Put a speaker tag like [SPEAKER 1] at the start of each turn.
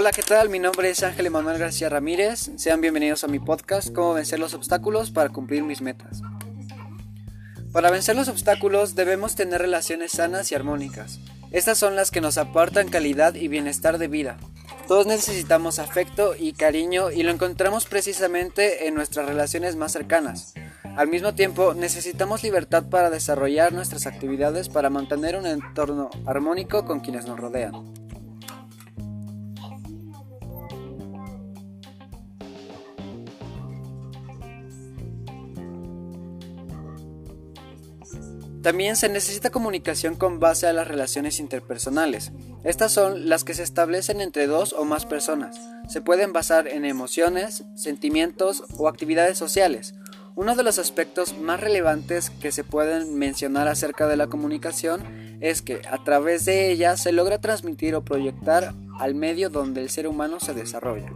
[SPEAKER 1] Hola, ¿qué tal? Mi nombre es Ángel Emanuel García Ramírez. Sean bienvenidos a mi podcast Cómo vencer los obstáculos para cumplir mis metas. Para vencer los obstáculos debemos tener relaciones sanas y armónicas. Estas son las que nos aportan calidad y bienestar de vida. Todos necesitamos afecto y cariño y lo encontramos precisamente en nuestras relaciones más cercanas. Al mismo tiempo, necesitamos libertad para desarrollar nuestras actividades para mantener un entorno armónico con quienes nos rodean. También se necesita comunicación con base a las relaciones interpersonales. Estas son las que se establecen entre dos o más personas. Se pueden basar en emociones, sentimientos o actividades sociales. Uno de los aspectos más relevantes que se pueden mencionar acerca de la comunicación es que a través de ella se logra transmitir o proyectar al medio donde el ser humano se desarrolla.